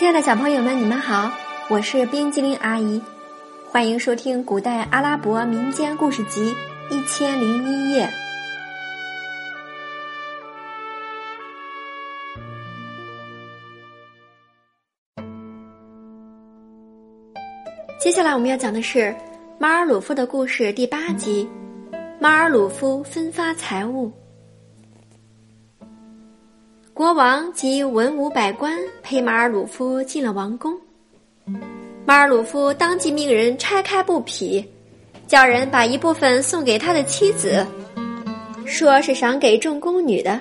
亲爱的小朋友们，你们好，我是冰激凌阿姨，欢迎收听古代阿拉伯民间故事集《一千零一夜》。接下来我们要讲的是马尔鲁夫的故事第八集：马尔鲁夫分发财物。国王及文武百官陪马尔鲁夫进了王宫，马尔鲁夫当即命人拆开布匹，叫人把一部分送给他的妻子，说是赏给众宫女的。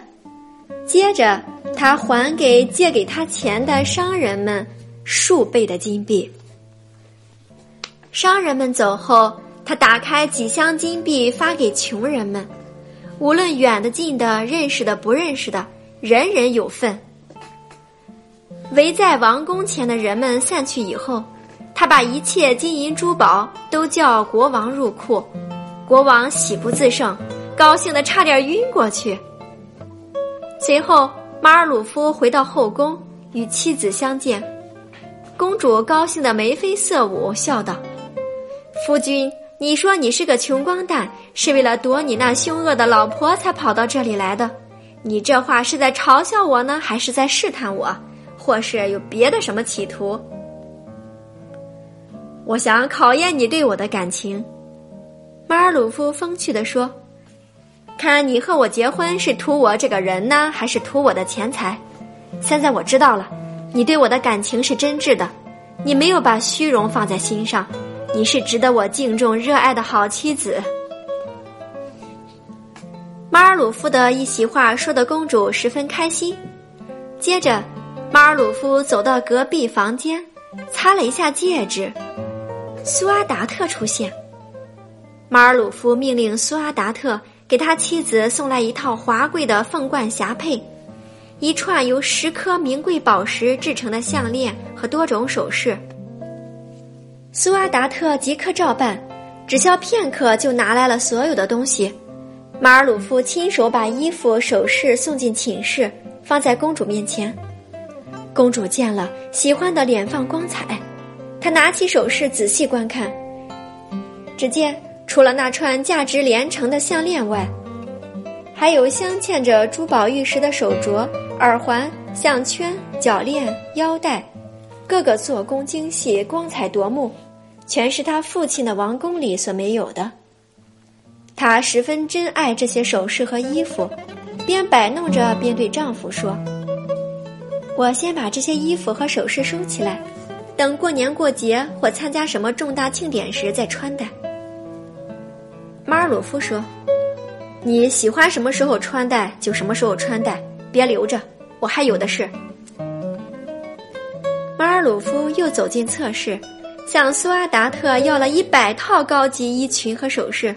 接着，他还给借给他钱的商人们数倍的金币。商人们走后，他打开几箱金币发给穷人们，无论远的近的，认识的不认识的。人人有份。围在王宫前的人们散去以后，他把一切金银珠宝都叫国王入库。国王喜不自胜，高兴的差点晕过去。随后，马尔鲁夫回到后宫与妻子相见，公主高兴的眉飞色舞，笑道：“夫君，你说你是个穷光蛋，是为了躲你那凶恶的老婆才跑到这里来的。”你这话是在嘲笑我呢，还是在试探我，或是有别的什么企图？我想考验你对我的感情。”马尔鲁夫风趣地说，“看你和我结婚是图我这个人呢，还是图我的钱财？现在我知道了，你对我的感情是真挚的，你没有把虚荣放在心上，你是值得我敬重、热爱的好妻子。”马尔鲁夫的一席话说的公主十分开心。接着，马尔鲁夫走到隔壁房间，擦了一下戒指。苏阿达特出现。马尔鲁夫命令苏阿达特给他妻子送来一套华贵的凤冠霞帔，一串由十颗名贵宝石制成的项链和多种首饰。苏阿达特即刻照办，只消片刻就拿来了所有的东西。马尔鲁夫亲手把衣服、首饰送进寝室，放在公主面前。公主见了，喜欢的脸放光彩。她拿起首饰仔细观看，只见除了那串价值连城的项链外，还有镶嵌着珠宝玉石的手镯、耳环、项圈、脚链、腰带，个个做工精细、光彩夺目，全是他父亲的王宫里所没有的。她十分珍爱这些首饰和衣服，边摆弄着边对丈夫说：“我先把这些衣服和首饰收起来，等过年过节或参加什么重大庆典时再穿戴。”马尔鲁夫说：“你喜欢什么时候穿戴就什么时候穿戴，别留着，我还有的是。”马尔鲁夫又走进侧室，向苏阿达特要了一百套高级衣裙和首饰。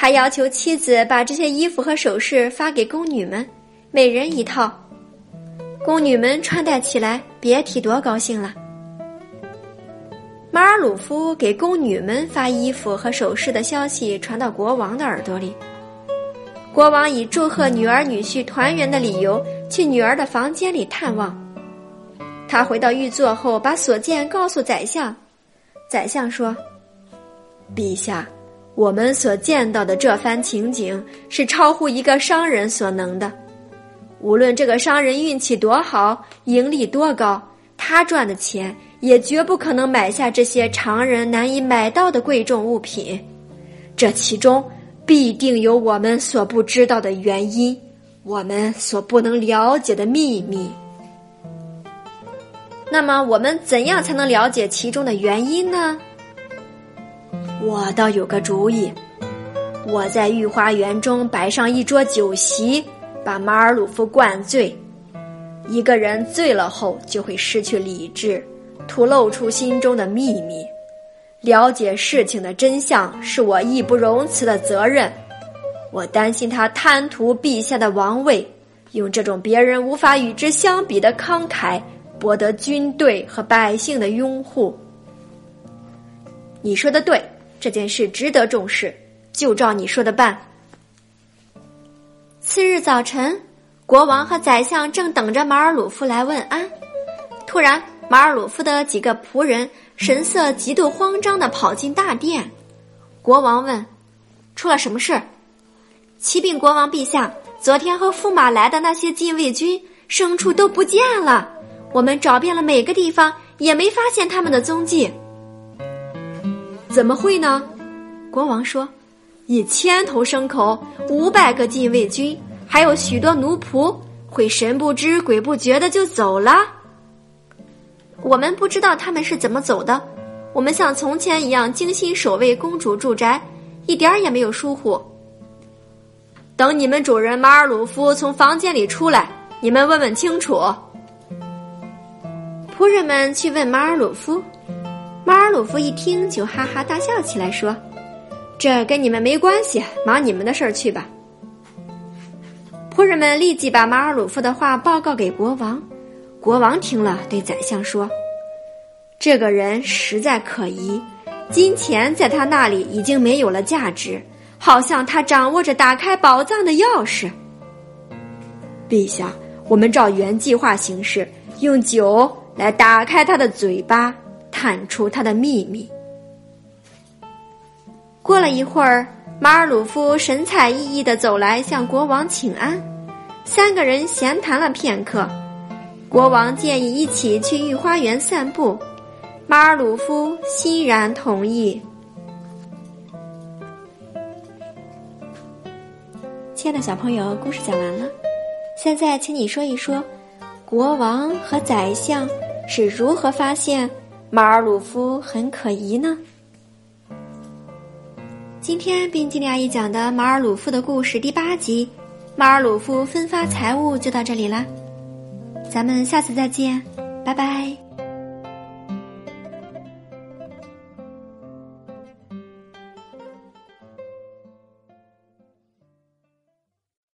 他要求妻子把这些衣服和首饰发给宫女们，每人一套。宫女们穿戴起来，别提多高兴了。马尔鲁夫给宫女们发衣服和首饰的消息传到国王的耳朵里，国王以祝贺女儿女婿团圆的理由去女儿的房间里探望。他回到御座后，把所见告诉宰相。宰相说：“陛下。”我们所见到的这番情景是超乎一个商人所能的。无论这个商人运气多好，盈利多高，他赚的钱也绝不可能买下这些常人难以买到的贵重物品。这其中必定有我们所不知道的原因，我们所不能了解的秘密。那么，我们怎样才能了解其中的原因呢？我倒有个主意，我在御花园中摆上一桌酒席，把马尔鲁夫灌醉。一个人醉了后就会失去理智，吐露出心中的秘密。了解事情的真相是我义不容辞的责任。我担心他贪图陛下的王位，用这种别人无法与之相比的慷慨博得军队和百姓的拥护。你说的对。这件事值得重视，就照你说的办。次日早晨，国王和宰相正等着马尔鲁夫来问安，突然马尔鲁夫的几个仆人神色极度慌张的跑进大殿。国王问：“出了什么事？”启禀国王陛下，昨天和驸马来的那些禁卫军牲畜都不见了，我们找遍了每个地方，也没发现他们的踪迹。怎么会呢？国王说：“一千头牲口，五百个禁卫军，还有许多奴仆，会神不知鬼不觉的就走了。我们不知道他们是怎么走的。我们像从前一样精心守卫公主住宅，一点儿也没有疏忽。等你们主人马尔鲁夫从房间里出来，你们问问清楚。”仆人们去问马尔鲁夫。马尔鲁夫一听，就哈哈大笑起来，说：“这跟你们没关系，忙你们的事儿去吧。”仆人们立即把马尔鲁夫的话报告给国王。国王听了，对宰相说：“这个人实在可疑，金钱在他那里已经没有了价值，好像他掌握着打开宝藏的钥匙。”陛下，我们照原计划行事，用酒来打开他的嘴巴。探出他的秘密。过了一会儿，马尔鲁夫神采奕奕的走来，向国王请安。三个人闲谈了片刻，国王建议一起去御花园散步。马尔鲁夫欣然同意。亲爱的小朋友，故事讲完了，现在请你说一说，国王和宰相是如何发现。马尔鲁夫很可疑呢。今天冰激凌阿姨讲的马尔鲁夫的故事第八集，马尔鲁夫分发财物就到这里了，咱们下次再见，拜拜。